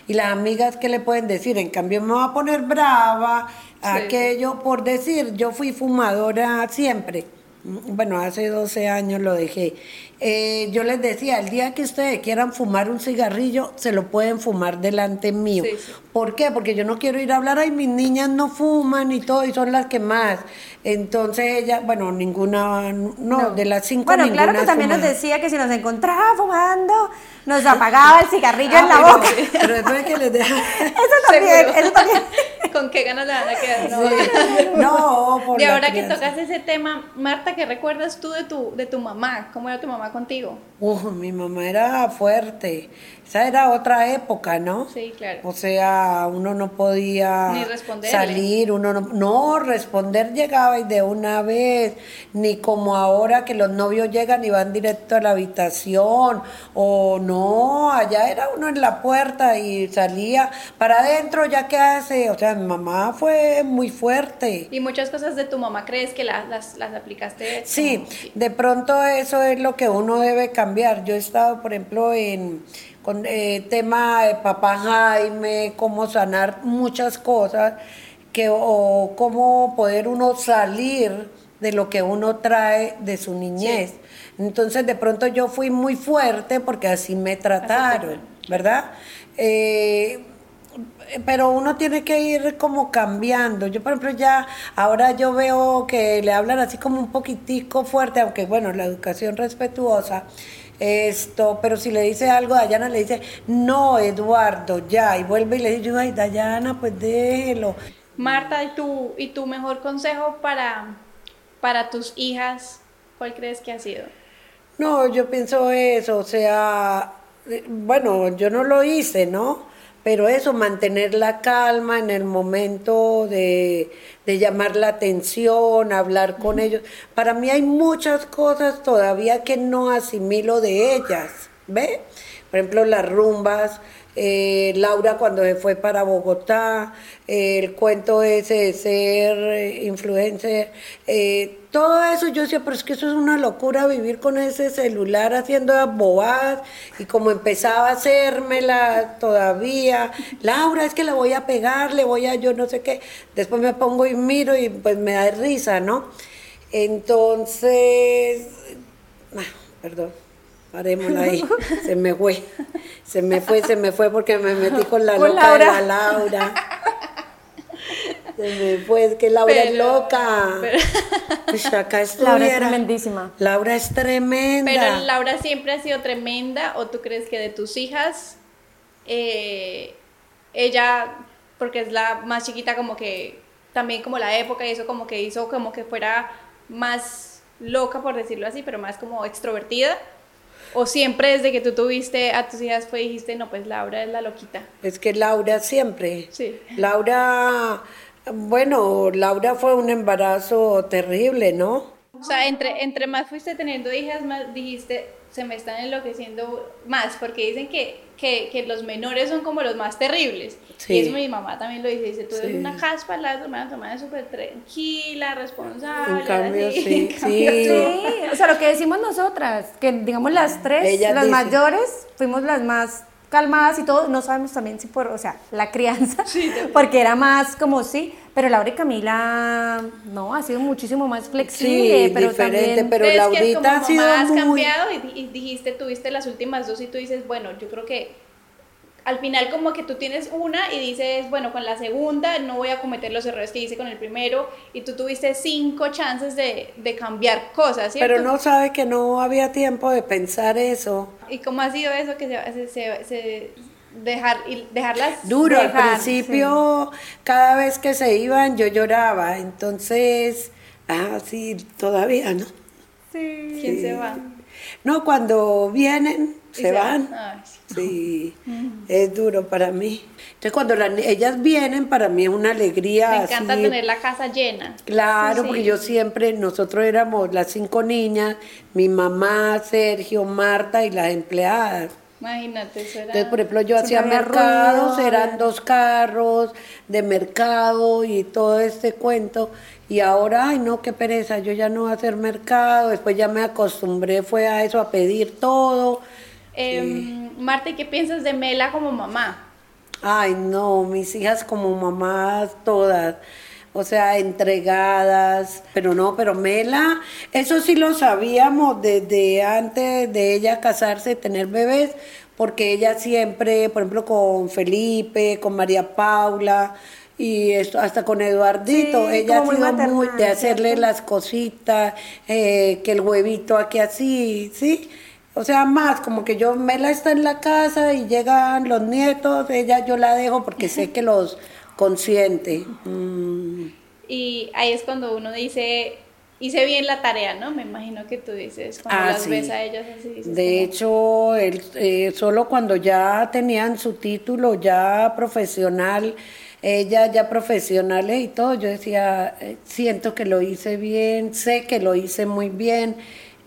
y las amigas que le pueden decir, en cambio me va a poner brava, aquello por decir, yo fui fumadora siempre. Bueno, hace 12 años lo dejé. Eh, yo les decía, el día que ustedes quieran fumar un cigarrillo, se lo pueden fumar delante mío. ¿Por qué? Porque yo no quiero ir a hablar, ay, mis niñas no fuman y todo, y son las que más. Entonces ella, bueno, ninguna, no, de las cinco Bueno, claro que también nos decía que si nos encontraba fumando, nos apagaba el cigarrillo en la ah, boca. Pero después que les deja... [LAUGHS] eso también, eso también. [LAUGHS] ¿Con qué ganas le van a quedar? No, [LAUGHS] por Y ahora que tocas ese tema, Marta, ¿qué recuerdas tú de tu, de tu mamá? ¿Cómo era tu mamá contigo? Uh, mi mamá era fuerte. Esa era otra época, ¿no? Sí, claro. O sea, uno no podía ni salir, uno no, no, responder llegaba y de una vez, ni como ahora que los novios llegan y van directo a la habitación, o no, allá era uno en la puerta y salía para adentro, ya que hace, o sea, mi mamá fue muy fuerte. ¿Y muchas cosas de tu mamá crees que las, las, las aplicaste? Sí, de pronto eso es lo que uno debe cambiar. Yo he estado, por ejemplo, en con eh, tema de papá Jaime, cómo sanar muchas cosas, que, o cómo poder uno salir de lo que uno trae de su niñez. Entonces de pronto yo fui muy fuerte porque así me trataron, ¿verdad? Eh, pero uno tiene que ir como cambiando. Yo, por ejemplo, ya ahora yo veo que le hablan así como un poquitico fuerte, aunque bueno, la educación respetuosa, esto, pero si le dice algo, Dayana le dice, no, Eduardo, ya, y vuelve y le dice, ay, Dayana, pues déjelo. Marta, ¿y tu, y tu mejor consejo para, para tus hijas, cuál crees que ha sido? No, yo pienso eso, o sea, eh, bueno, yo no lo hice, ¿no? pero eso, mantener la calma en el momento de, llamar la atención, hablar con ellos. Para mí hay muchas cosas todavía que no asimilo de ellas, ¿ve? Por ejemplo, las rumbas, eh, Laura cuando se fue para Bogotá, eh, el cuento ese de ser eh, influencer, todo eso yo decía, pero es que eso es una locura vivir con ese celular haciendo bobadas y como empezaba a hacérmela todavía, Laura, es que la voy a pegar, le voy a yo no sé qué, después me pongo y miro y pues me da risa, ¿no? Entonces, ah, perdón parémosla ahí, se me fue, se me fue, se me fue porque me metí con la loca de la Laura. Se me fue, es que Laura es loca. Pues acá [LAUGHS] Laura es tremendísima. Laura es tremenda. Pero Laura siempre ha sido tremenda, o tú crees que de tus hijas, eh, ella, porque es la más chiquita, como que también como la época y eso como que hizo como que fuera más loca, por decirlo así, pero más como extrovertida. ¿O siempre desde que tú tuviste a tus hijas fue dijiste, no, pues Laura es la loquita? Es que Laura siempre. Sí. Laura, bueno, Laura fue un embarazo terrible, ¿no? O sea, entre, entre más fuiste teniendo hijas, más dijiste, se me están enloqueciendo más, porque dicen que que, que, los menores son como los más terribles. Y eso mi mamá también lo dice, dice, tú eres una jaspa, la hermana, tu es súper tranquila, responsable. En cambio, sí, [LAUGHS] sí. O sea, lo que decimos nosotras, que digamos las tres, las mayores, fuimos las más calmadas y todo, no sabemos también si por, o sea, la [LAUGHS] crianza, porque era más como sí, pero Laura y Camila, no, ha sido muchísimo más flexible, pero diferente, también... pero Laurita ha sido más cambiado y, dijiste, tuviste las últimas dos y tú dices, bueno, yo creo que al final como que tú tienes una y dices, bueno, con la segunda no voy a cometer los errores que hice con el primero y tú tuviste cinco chances de, de cambiar cosas, ¿cierto? Pero no sabe que no había tiempo de pensar eso. ¿Y cómo ha sido eso que se, se, se dejar dejarlas duro al principio cada vez que se iban yo lloraba. Entonces ah sí todavía no sí. Quién se va no cuando vienen se, van, Sí, es duro para mí. Entonces cuando ellas vienen, para mí es una alegría. Me encanta tener la casa llena. Claro, porque yo siempre, nosotros éramos las cinco niñas, mi mamá, Sergio, Marta y las empleadas. Imagínate, eso era... Entonces, por ejemplo, yo hacía mercados, eran dos carros de mercado y todo este cuento. Y ahora, ay, no, qué pereza, yo ya no voy a hacer mercado. Después ya me acostumbré, fue a eso, a pedir todo. Eh, Marta, ¿y qué piensas de Mela como mamá? Ay, no, mis hijas como mamás todas o sea, entregadas, pero no, pero Mela, eso sí lo sabíamos desde antes de ella casarse, tener bebés, porque ella siempre, por ejemplo, con Felipe, con María Paula, y esto, hasta con Eduardito, ella ha sido muy de hacerle las cositas, eh, que el huevito aquí así, ¿sí? O sea, más como que yo, Mela está en la casa y llegan los nietos, ella yo la dejo porque sé que los consciente. Mm. Y ahí es cuando uno dice, hice bien la tarea, ¿no? Me imagino que tú dices, cuando ah, las ves a ellas así. de hecho, el, eh, solo cuando ya tenían su título ya profesional, ella ya profesionales y todo, yo decía, eh, siento que lo hice bien, sé que lo hice muy bien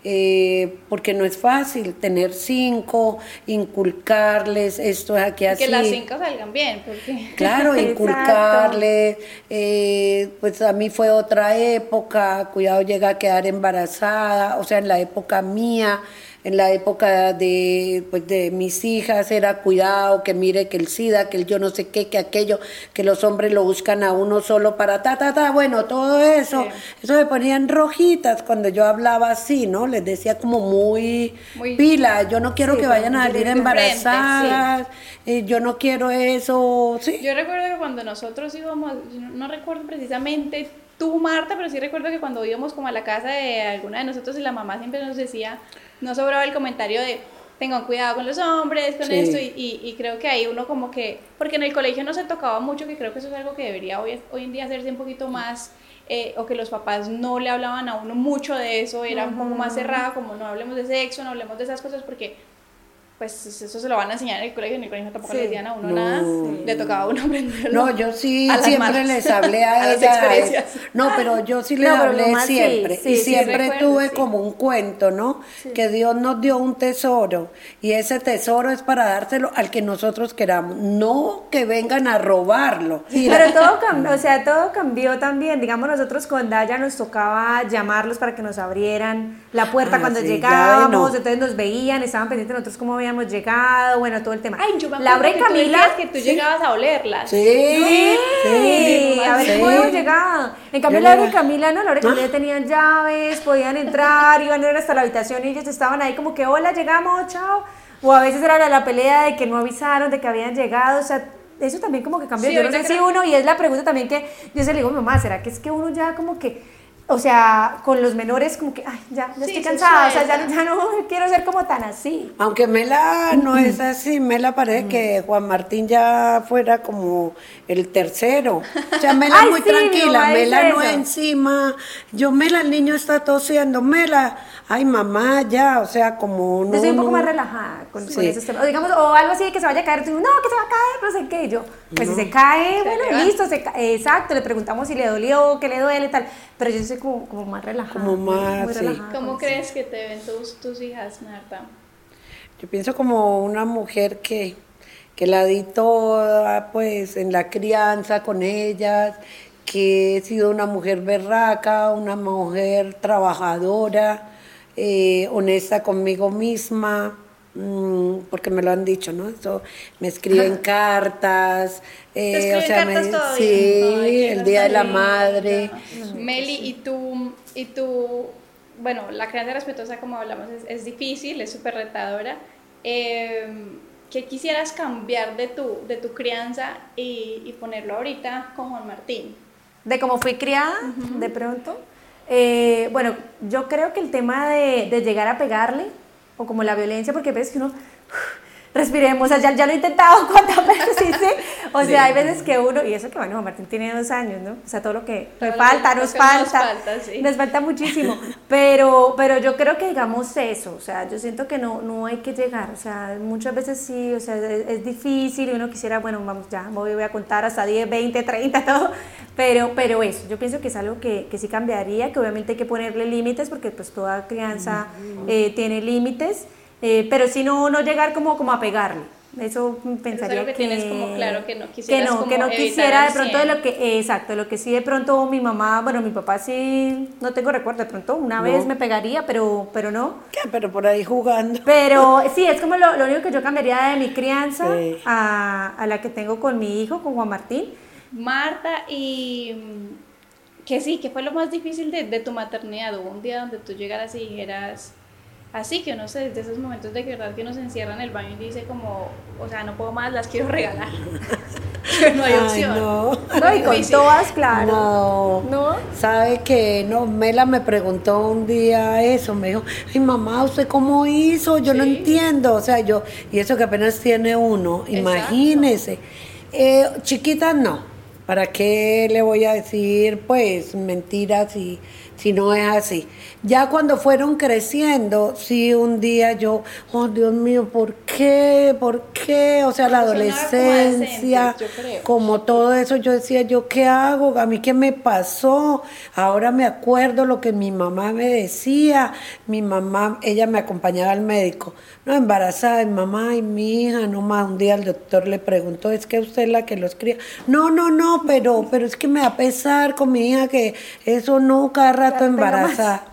eh, porque no es fácil tener cinco, inculcarles esto es aquí así. Que las cinco salgan bien, porque... Claro, [LAUGHS] inculcarles, eh, pues a mí fue otra época, cuidado llega a quedar embarazada, o sea, en la época mía, en la época de, pues, de mis hijas era cuidado, que mire que el SIDA, que el yo no sé qué, que aquello, que los hombres lo buscan a uno solo para ta, ta, ta, bueno, todo eso, eso me ponían rojitas cuando yo hablaba así, ¿no? Les decía como muy, pila, yo no quiero que vayan a salir embarazadas, eh, yo no quiero eso, sí. Yo recuerdo que cuando nosotros íbamos, no recuerdo precisamente tú, Marta, pero sí recuerdo que cuando íbamos como a la casa de alguna de nosotros y la mamá siempre nos decía, no sobraba el comentario de tengan cuidado con los hombres, con esto, y, y, creo que ahí uno como que, porque en el colegio no se tocaba mucho, que creo que eso es algo que debería hoy, hoy en día hacerse un poquito más, eh, o que los papás no le hablaban a uno mucho de eso, era un poco más cerrada, como no hablemos de sexo, no hablemos de esas cosas, porque pues eso se lo van a enseñar en el colegio, en el colegio tampoco le decían a uno nada, le tocaba a uno aprenderlo. No, yo sí siempre les hablé [LAUGHS] a, ella. no, pero yo sí le hablé siempre. y siempre tuve como un cuento, ¿no? Que Dios nos dio un tesoro y ese tesoro es para dárselo al que nosotros queramos, no que vengan a robarlo. Pero todo cambió, o sea, todo cambió también. Digamos, nosotros con Daya nos tocaba llamarlos para que nos abrieran la puerta ah, cuando llegábamos, entonces nos veían, estaban pendientes de nosotros cómo habíamos hemos llegado, bueno, todo el tema. Ay, yo me Laura y Camila. que tú llegabas a olerlas. Sí, sí, a ver cómo hemos llegado. En cambio, Laura y Camila, no, Laura y Camila tenían llaves, podían entrar, [LAUGHS] iban a ir hasta la habitación y ellos estaban ahí como que, hola, llegamos, chao. O a veces era la pelea de que no avisaron, de que habían llegado, o sea, eso también como que cambió. yo no sé si uno, y es la pregunta también que yo se le digo, mamá, ¿será que es que uno ya como que o sea, con los menores como que, ay, ya, ya estoy cansada, o sea, ya, ya, no [LAUGHS] quiero ser como tan así. Aunque Mela no es así, Mela parece que Juan Martín ya fuera como el tercero. O sea, Mela [LAUGHS] muy tranquila, Mela no encima. Yo, Mela, el niño está tosiendo, Mela, ay, mamá, ya, o sea, como no. Yo soy un poco más relajada con, esos temas. O digamos, o algo así que se vaya a caer, tú, no, que se va a caer, no sé qué. Yo, pues si se cae, bueno, listo, se exacto, le preguntamos si le dolió, qué le duele y tal. Pero yo soy como, como más relajada. Como más, ¿Cómo crees que te ven tus, tus hijas, Marta? Yo pienso como una mujer que, que la di toda, pues, en la crianza con ellas, que he sido una mujer berraca, una mujer trabajadora, eh, honesta conmigo misma, mm, porque me lo han dicho, ¿no? Eso, me escriben cartas, eh, o sea, me, sí, el Día de la Madre. Meli, y tú, y tú, bueno, la crianza respetuosa, como hablamos, es, difícil, es súper retadora. Em, ¿Qué quisieras cambiar de tu, de tu crianza y, ponerlo ahorita con Juan Martín? De cómo fui criada, de pronto. Eh, bueno, yo creo que el tema de, de, llegar a pegarle, o como la violencia, porque ves que uno respiremos, o sea, ya, ya lo he intentado [LAUGHS] cuántas veces [LAUGHS] hice, o sea, hay veces que uno, y eso que bueno, Martín tiene dos años, ¿no? O sea, todo lo que me falta, nos falta, nos falta, nos falta muchísimo, [LAUGHS] pero, pero yo creo que digamos eso, o sea, yo siento que no, no hay que llegar, o sea, muchas veces sí, o sea, es, difícil y uno quisiera, bueno, vamos ya, voy, voy a contar hasta 10, 20, 30, todo, pero, pero eso, yo pienso que es algo que, que sí cambiaría, que obviamente hay que ponerle límites, porque pues toda crianza eh, tiene límites, eh, pero si no, no llegar como, como a pegarle. Eso pensaría que, tienes como claro que no quisiera que no, que no quisiera de pronto de lo que exacto lo que sí de pronto mi mamá bueno mi papá sí no tengo recuerdo de pronto una vez me pegaría pero pero no. ¿Qué? pero por ahí jugando. Pero sí es como lo, lo único que yo cambiaría de mi crianza a, a, la que tengo con mi hijo con Juan Martín. Marta y mm, que sí que fue lo más difícil de, de tu maternidad. Hubo un día donde tú llegaras y dijeras Así que uno se, desde esos momentos de verdad que uno se encierra en el baño y dice como, o sea, no puedo más, las quiero regalar. [LAUGHS] no hay opción. no. no. y con todas, claro. No. ¿No? Sabe que no, Mela me preguntó un día eso, me dijo, ay mamá, ¿usted cómo hizo? Yo no entiendo. O sea, yo, y eso que apenas tiene uno, imagínese. Eh, chiquita no. ¿Para qué le voy a decir, pues, mentiras y si no es así. Ya cuando fueron creciendo, sí, un día yo, oh Dios mío, ¿por qué? ¿Por qué? O sea, la adolescencia, como todo eso, yo decía, ¿yo qué hago? ¿A mí qué me pasó? Ahora me acuerdo lo que mi mamá me decía. Mi mamá, ella me acompañaba al médico, no, embarazada, mi mamá y mi hija, nomás un día el doctor le preguntó, ¿es que usted es la que los cría? No, no, no, pero, pero es que me va a pesar con mi hija que eso no, cada embarazada.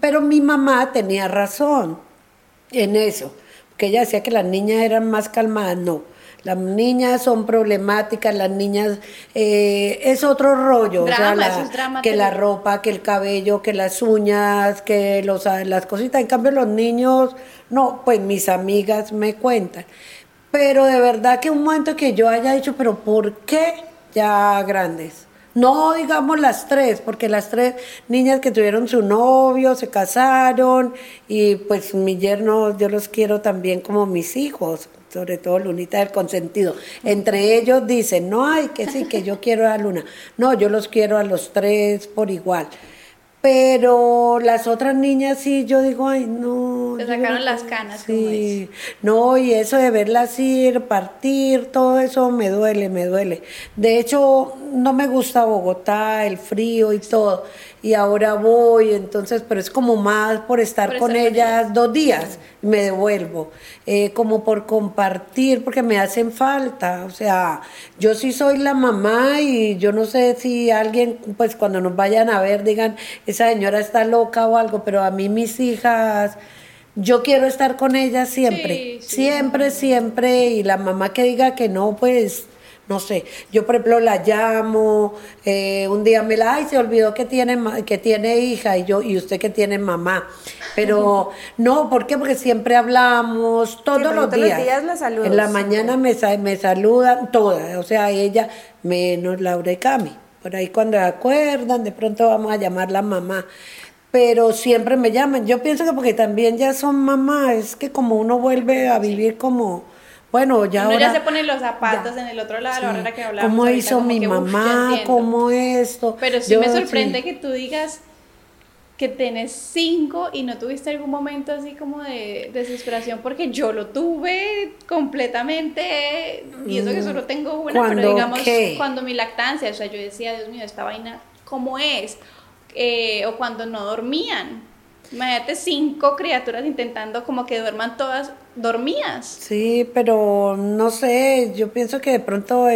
Pero mi mamá tenía razón en eso, que ella decía que las niñas eran más calmadas. No, las niñas son problemáticas, las niñas eh, es otro rollo, que la ropa, que el cabello, que las uñas, que los, las cositas. En cambio los niños, no, pues mis amigas me cuentan. Pero de verdad que un momento que yo haya dicho, pero ¿por qué ya grandes? No digamos las tres, porque las tres niñas que tuvieron su novio, se casaron y pues mi yerno yo los quiero también como mis hijos, sobre todo Lunita del consentido. Entre ellos dicen, no hay que sí, que yo quiero a Luna. No, yo los quiero a los tres por igual. Pero las otras niñas sí, yo digo, ay, no. Se sacaron las canas, sí. No, y eso de verlas ir, partir, todo eso me duele, me duele. De hecho, no me gusta Bogotá, el frío y todo y ahora voy, entonces, pero es como más por estar con ellas dos días, me devuelvo, eh, como por compartir, porque me hacen falta, o sea, yo sí soy la mamá y yo no sé si alguien, pues cuando nos vayan a ver, digan, esa señora está loca o algo, pero a mí mis hijas yo quiero estar con ellas siempre, siempre, siempre, y la mamá que diga que no, pues no sé, yo por ejemplo la llamo, eh, un día me la, ay, se olvidó que tiene, que tiene hija y yo, y usted que tiene mamá. Pero [LAUGHS] no, ¿por qué? Porque siempre hablamos todos los días. en la mañana me, me saludan todas, o sea, ella menos Laura y Cami. Por ahí cuando acuerdan, de pronto vamos a llamar la mamá pero siempre me llaman. Yo pienso que porque también ya son mamás, es que como uno vuelve a vivir como bueno, ya ahora... ya se ponen los zapatos en el otro lado, la hora que hablamos. ¿Cómo hizo mi mamá? ¿Cómo esto? Pero sí me sorprende que tú digas que tienes cinco y no tuviste algún momento así como de desesperación porque yo lo tuve completamente y eso que mm, solo tengo una, pero digamos cuando mi lactancia, o sea, yo decía, Dios mío, esta vaina, ¿cómo es? Eh, o cuando no dormían. Imagínate cinco criaturas intentando como que duerman todas dormías. Sí, pero no sé, yo pienso que de pronto,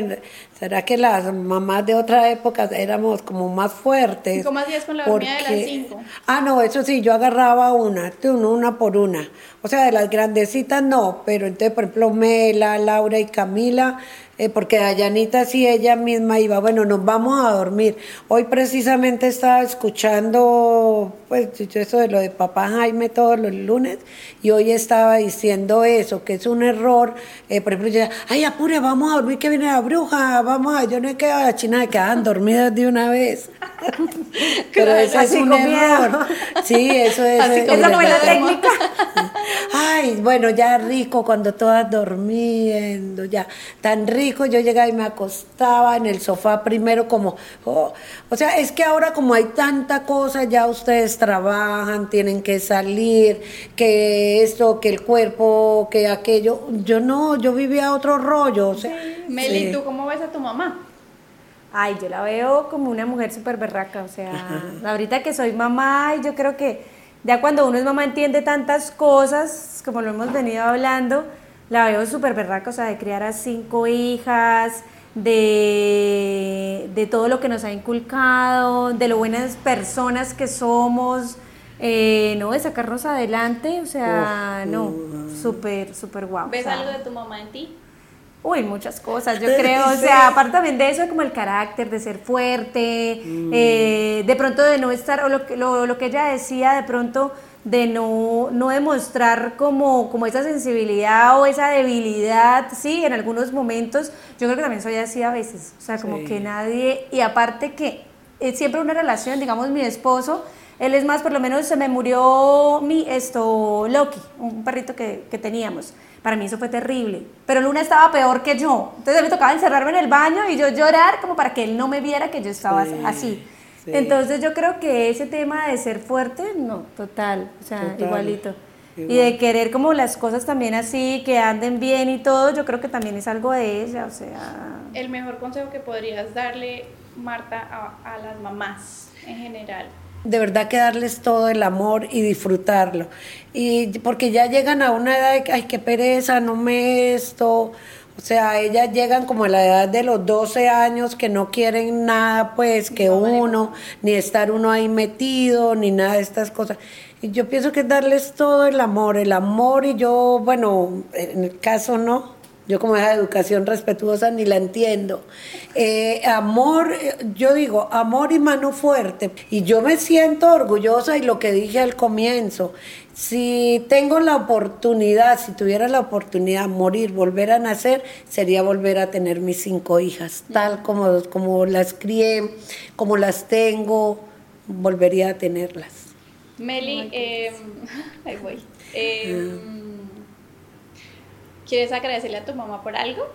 ¿será que las mamás de otra época éramos como más fuertes? ¿Cinco más días con la dormida de las cinco? Ah, no, eso sí, yo agarraba una, una por una. O sea, de las grandecitas no, pero entonces, por ejemplo, Mela, Laura y Camila eh, porque Dayanita sí ella misma iba, bueno, nos vamos a dormir. Hoy precisamente estaba escuchando, pues, eso de lo de papá Jaime todos los lunes, y hoy estaba diciendo eso, que es un error. Eh, por ejemplo, yo ay, apure, vamos a dormir, que viene la bruja, vamos a, yo no he quedado a la china, quedaban dormidas de una vez. [LAUGHS] Pero eso es un error. Sí, eso es. Así como la técnica. [LAUGHS] Ay, bueno, ya rico cuando todas durmiendo, ya tan rico. Yo llegaba y me acostaba en el sofá primero como, oh, o sea, es que ahora como hay tanta cosa, ya ustedes trabajan, tienen que salir, que esto, que el cuerpo, que aquello. Yo no, yo vivía otro rollo. O sea, Meli, ¿tú cómo ves a tu mamá? Ay, yo la veo como una mujer súper berraca, o sea, [LAUGHS] ahorita que soy mamá, y yo creo que ya cuando uno es mamá entiende tantas cosas, como lo hemos venido hablando, la veo súper berraca, o sea, de criar a cinco hijas, de, de, todo lo que nos ha inculcado, de lo buenas personas que somos, eh, no, de sacarnos adelante, o sea, no, súper, súper guau. ¿Ves algo de tu mamá en ti? Uy, muchas cosas, yo [LAUGHS] creo, o sea, aparte también de eso, como el carácter, de ser fuerte, mm. eh, de pronto de no estar, o lo, lo, lo, que ella decía, de pronto de no, no demostrar como, como esa sensibilidad o esa debilidad, sí, en algunos momentos, yo creo que también soy así a veces, o sea, como que nadie, y aparte que es siempre una relación, digamos, mi esposo, él es más, por lo menos se me murió mi, esto, Loki, un perrito que, que teníamos. Para mí eso fue terrible. Pero Luna estaba peor que yo. Entonces me tocaba encerrarme en el baño y yo llorar como para que él no me viera que yo estaba así. Entonces yo creo que ese tema de ser fuerte, no, total, o sea, igualito. Y de querer como las cosas también así, que anden bien y todo, yo creo que también es algo de ella, o sea... El mejor consejo que podrías darle, Marta, a, a las mamás en general de verdad que darles todo el amor y disfrutarlo. Y porque ya llegan a una edad de que, ay, qué pereza, no me esto. O sea, ellas llegan como a la edad de los 12 años que no quieren nada, pues, que uno, ni estar uno ahí metido, ni nada de estas cosas. Y yo pienso que darles todo el amor, el amor y yo, bueno, en el caso no, yo como esa educación respetuosa ni la entiendo. Eh, amor, yo digo, amor y mano fuerte. Y yo me siento orgullosa y lo que dije al comienzo, si tengo la oportunidad, si tuviera la oportunidad de morir, volver a nacer, sería volver a tener mis cinco hijas, tal como, como las crié, como las tengo, volvería a tenerlas. Meli, eh, ahí voy. Eh, ¿Quieres agradecerle a tu mamá por algo?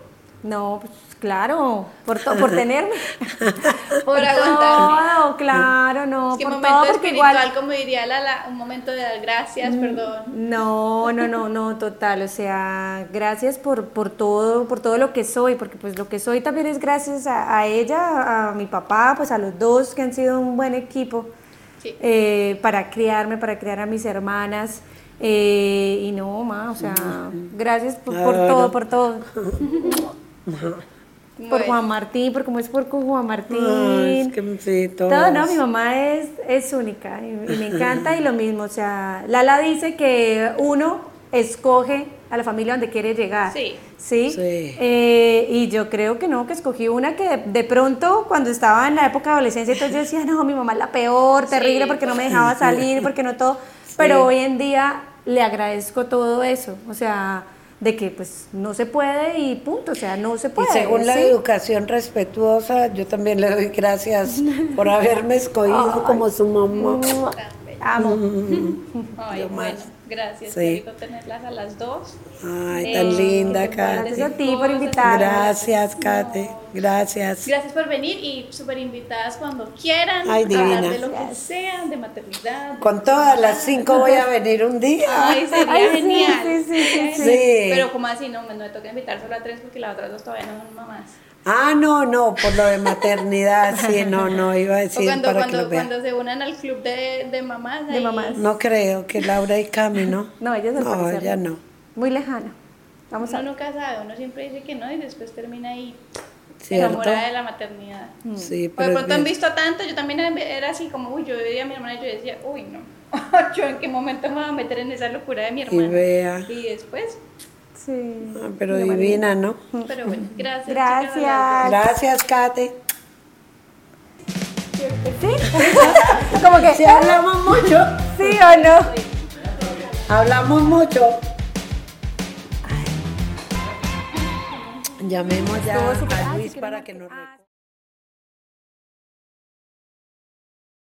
No, pues claro, por, por tenerme. [LAUGHS] por aguantarme. claro, no. Es que por momento espiritual, como diría Lala, un momento de dar gracias, mm, perdón. No, no, no, no, total. O sea, gracias por, por todo, por todo lo que soy, porque pues lo que soy también es gracias a, ella, a mi papá, pues a los dos que han sido un buen equipo eh, para criarme, para criar a mis hermanas. Eh, y no, ma, o sea, gracias por, todo, por todo. [LAUGHS] por Juan Martín, por cómo es por Juan Martín. todo, no, mi mamá es, es única y, me encanta y lo mismo, o sea, Lala dice que uno escoge a la familia donde quiere llegar. Sí. ¿Sí? Eh, y yo creo que no, que escogí una que de, pronto, cuando estaba en la época de adolescencia, entonces yo decía, no, mi mamá es la peor, terrible, porque no me dejaba salir, porque no todo. Pero hoy en día le agradezco todo eso, o sea, de que pues no se puede y punto, o sea, no se puede. Y según la educación respetuosa, yo también le doy gracias por haberme escogido como su mamá. Amo. Ay, bueno. Gracias, sí. tenerlas a las dos. Ay, tan eh, linda, Kate. Gracias a ti por invitarme. Gracias, Kate. Gracias. Gracias por venir y súper invitadas cuando quieran. Ay, divina. Hablar de lo que sea, de maternidad. Con todas las cinco voy a venir un día. Ay, sería genial. Sí, sí, sí, sí, Pero como así, no, me toca invitar solo a tres porque las otras dos todavía no son mamás. Ah, no, no, por lo de maternidad, [LAUGHS] sí, no, no, iba a decir cuando, para cuando, que lo vean. cuando se unan al club de, de mamás. De mamás. No creo que Laura y Cami, ¿no? [LAUGHS] No, ella No, ella no. Muy lejana. Vamos uno a... nunca sabe, uno siempre dice que no y después termina ahí enamorada de la maternidad. Mm. Sí, pero de pronto han visto tanto, yo también era así como, uy, yo veía a mi hermana y yo decía, uy, no, [LAUGHS] yo en qué momento me voy a meter en esa locura de mi hermana. Y vea. Y después Sí. Ah, pero divina, ¿no? Pero bueno, gracias. Gracias. Gracias, Kate. ¿Sí? [LAUGHS] Como que. ¿Sí hablamos mucho? ¿Sí o no? Hablamos mucho. Llamemos ya a Luis para que nos